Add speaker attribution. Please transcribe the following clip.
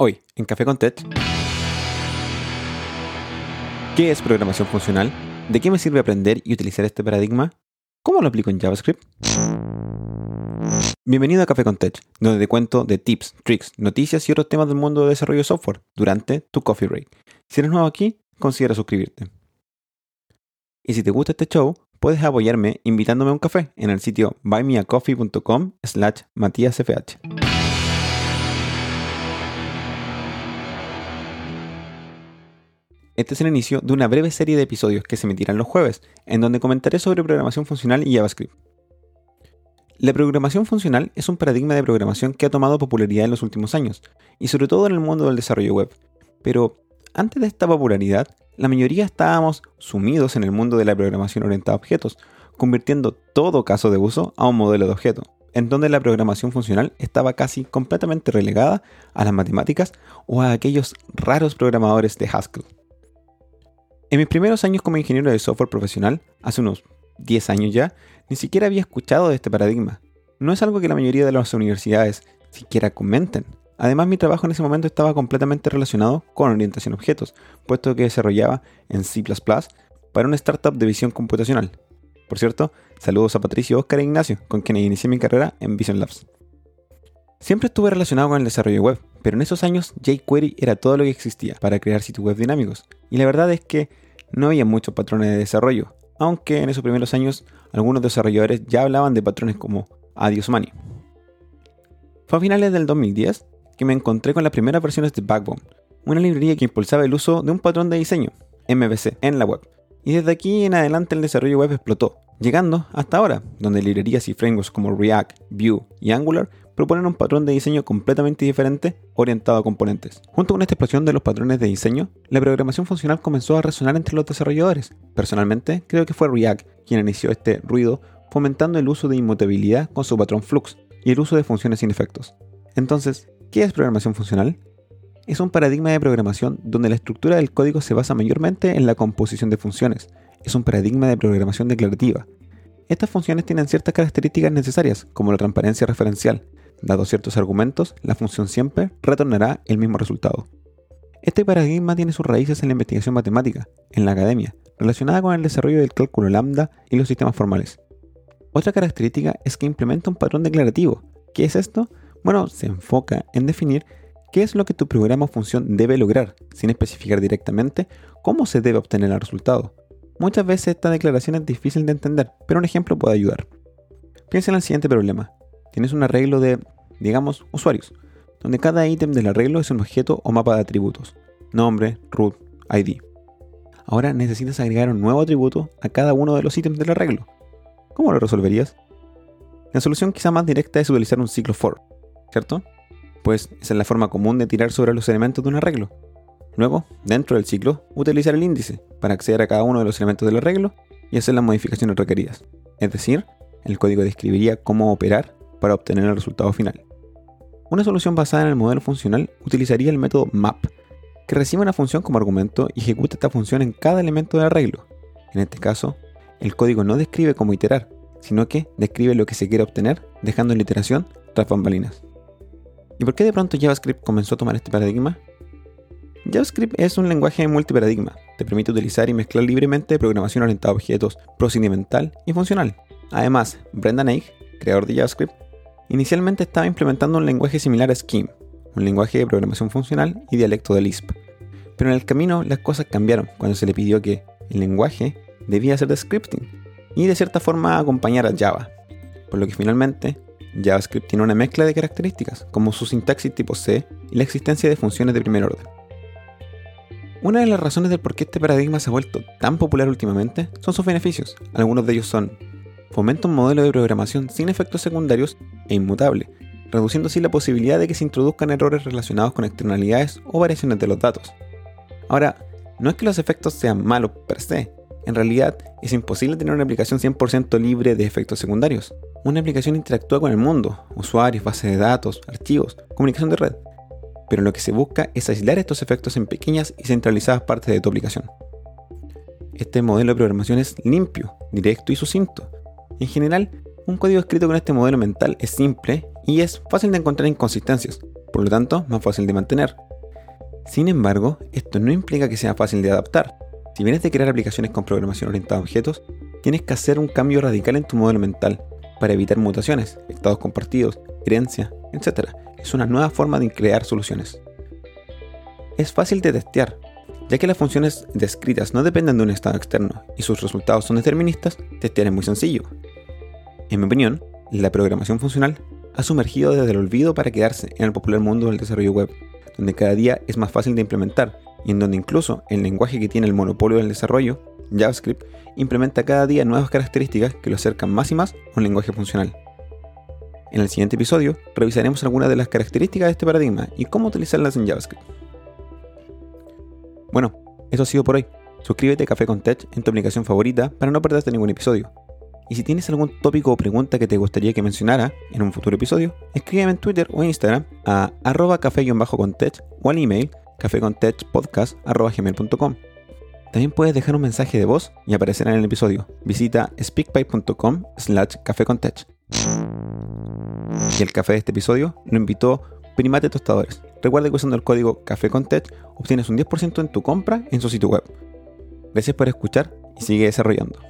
Speaker 1: Hoy, en Café con Tech. ¿Qué es programación funcional? ¿De qué me sirve aprender y utilizar este paradigma? ¿Cómo lo aplico en JavaScript? Bienvenido a Café con Tech, donde te cuento de tips, tricks, noticias y otros temas del mundo de desarrollo de software durante tu coffee break. Si eres nuevo aquí, considera suscribirte. Y si te gusta este show, puedes apoyarme invitándome a un café en el sitio buymeacoffee.com slash matíasfh. Este es el inicio de una breve serie de episodios que se emitirán los jueves, en donde comentaré sobre programación funcional y JavaScript. La programación funcional es un paradigma de programación que ha tomado popularidad en los últimos años, y sobre todo en el mundo del desarrollo web. Pero antes de esta popularidad, la mayoría estábamos sumidos en el mundo de la programación orientada a objetos, convirtiendo todo caso de uso a un modelo de objeto, en donde la programación funcional estaba casi completamente relegada a las matemáticas o a aquellos raros programadores de Haskell. En mis primeros años como ingeniero de software profesional, hace unos 10 años ya, ni siquiera había escuchado de este paradigma. No es algo que la mayoría de las universidades siquiera comenten. Además, mi trabajo en ese momento estaba completamente relacionado con orientación a objetos, puesto que desarrollaba en C para una startup de visión computacional. Por cierto, saludos a Patricio, Oscar e Ignacio, con quienes inicié mi carrera en Vision Labs. Siempre estuve relacionado con el desarrollo web, pero en esos años jQuery era todo lo que existía para crear sitios web dinámicos. Y la verdad es que no había muchos patrones de desarrollo, aunque en esos primeros años algunos desarrolladores ya hablaban de patrones como Adios Money. Fue a finales del 2010 que me encontré con las primeras versiones de Backbone, una librería que impulsaba el uso de un patrón de diseño, MVC, en la web. Y desde aquí en adelante el desarrollo web explotó, llegando hasta ahora, donde librerías y frameworks como React, Vue y Angular proponen un patrón de diseño completamente diferente orientado a componentes. Junto con esta explosión de los patrones de diseño, la programación funcional comenzó a resonar entre los desarrolladores. Personalmente, creo que fue React quien inició este ruido, fomentando el uso de inmutabilidad con su patrón Flux y el uso de funciones sin efectos. Entonces, ¿qué es programación funcional? Es un paradigma de programación donde la estructura del código se basa mayormente en la composición de funciones. Es un paradigma de programación declarativa. Estas funciones tienen ciertas características necesarias, como la transparencia referencial, Dados ciertos argumentos, la función siempre retornará el mismo resultado. Este paradigma tiene sus raíces en la investigación matemática, en la academia, relacionada con el desarrollo del cálculo lambda y los sistemas formales. Otra característica es que implementa un patrón declarativo. ¿Qué es esto? Bueno, se enfoca en definir qué es lo que tu programa o función debe lograr, sin especificar directamente cómo se debe obtener el resultado. Muchas veces esta declaración es difícil de entender, pero un ejemplo puede ayudar. Piensa en el siguiente problema tienes un arreglo de, digamos, usuarios, donde cada ítem del arreglo es un objeto o mapa de atributos, nombre, root, ID. Ahora necesitas agregar un nuevo atributo a cada uno de los ítems del arreglo. ¿Cómo lo resolverías? La solución quizá más directa es utilizar un ciclo for, ¿cierto? Pues esa es la forma común de tirar sobre los elementos de un arreglo. Luego, dentro del ciclo, utilizar el índice para acceder a cada uno de los elementos del arreglo y hacer las modificaciones requeridas. Es decir, el código describiría cómo operar para obtener el resultado final. Una solución basada en el modelo funcional utilizaría el método map, que recibe una función como argumento y ejecuta esta función en cada elemento del arreglo. En este caso, el código no describe cómo iterar, sino que describe lo que se quiere obtener, dejando la iteración tras bambalinas. ¿Y por qué de pronto JavaScript comenzó a tomar este paradigma? JavaScript es un lenguaje multiparadigma, te permite utilizar y mezclar libremente programación orientada a objetos, procedimental y funcional. Además, Brendan Eich, creador de JavaScript, Inicialmente estaba implementando un lenguaje similar a Scheme, un lenguaje de programación funcional y dialecto de Lisp. Pero en el camino las cosas cambiaron cuando se le pidió que el lenguaje debía ser de scripting y de cierta forma acompañar a Java. Por lo que finalmente JavaScript tiene una mezcla de características, como su sintaxis tipo C y la existencia de funciones de primer orden. Una de las razones del por qué este paradigma se ha vuelto tan popular últimamente son sus beneficios. Algunos de ellos son fomenta un modelo de programación sin efectos secundarios e inmutable, reduciendo así la posibilidad de que se introduzcan errores relacionados con externalidades o variaciones de los datos. Ahora, no es que los efectos sean malos per se, en realidad es imposible tener una aplicación 100% libre de efectos secundarios. Una aplicación interactúa con el mundo, usuarios, bases de datos, archivos, comunicación de red, pero lo que se busca es aislar estos efectos en pequeñas y centralizadas partes de tu aplicación. Este modelo de programación es limpio, directo y sucinto, en general, un código escrito con este modelo mental es simple y es fácil de encontrar inconsistencias, por lo tanto, más fácil de mantener. Sin embargo, esto no implica que sea fácil de adaptar. Si vienes de crear aplicaciones con programación orientada a objetos, tienes que hacer un cambio radical en tu modelo mental para evitar mutaciones, estados compartidos, creencias, etc. Es una nueva forma de crear soluciones. Es fácil de testear, ya que las funciones descritas no dependen de un estado externo y sus resultados son deterministas, testear es muy sencillo. En mi opinión, la programación funcional ha sumergido desde el olvido para quedarse en el popular mundo del desarrollo web, donde cada día es más fácil de implementar y en donde incluso el lenguaje que tiene el monopolio del desarrollo, JavaScript, implementa cada día nuevas características que lo acercan más y más a un lenguaje funcional. En el siguiente episodio revisaremos algunas de las características de este paradigma y cómo utilizarlas en JavaScript. Bueno, eso ha sido por hoy. Suscríbete a Café con Tech en tu aplicación favorita para no perderte ningún episodio. Y si tienes algún tópico o pregunta que te gustaría que mencionara en un futuro episodio, escríbeme en Twitter o Instagram a arroba café-contech o al email cafécontechpodcast.gmail.com También puedes dejar un mensaje de voz y aparecerá en el episodio. Visita speakpipe.com slash cafécontech. Y el café de este episodio lo invitó Primate Tostadores. Recuerda que usando el código CaféContech obtienes un 10% en tu compra en su sitio web. Gracias por escuchar y sigue desarrollando.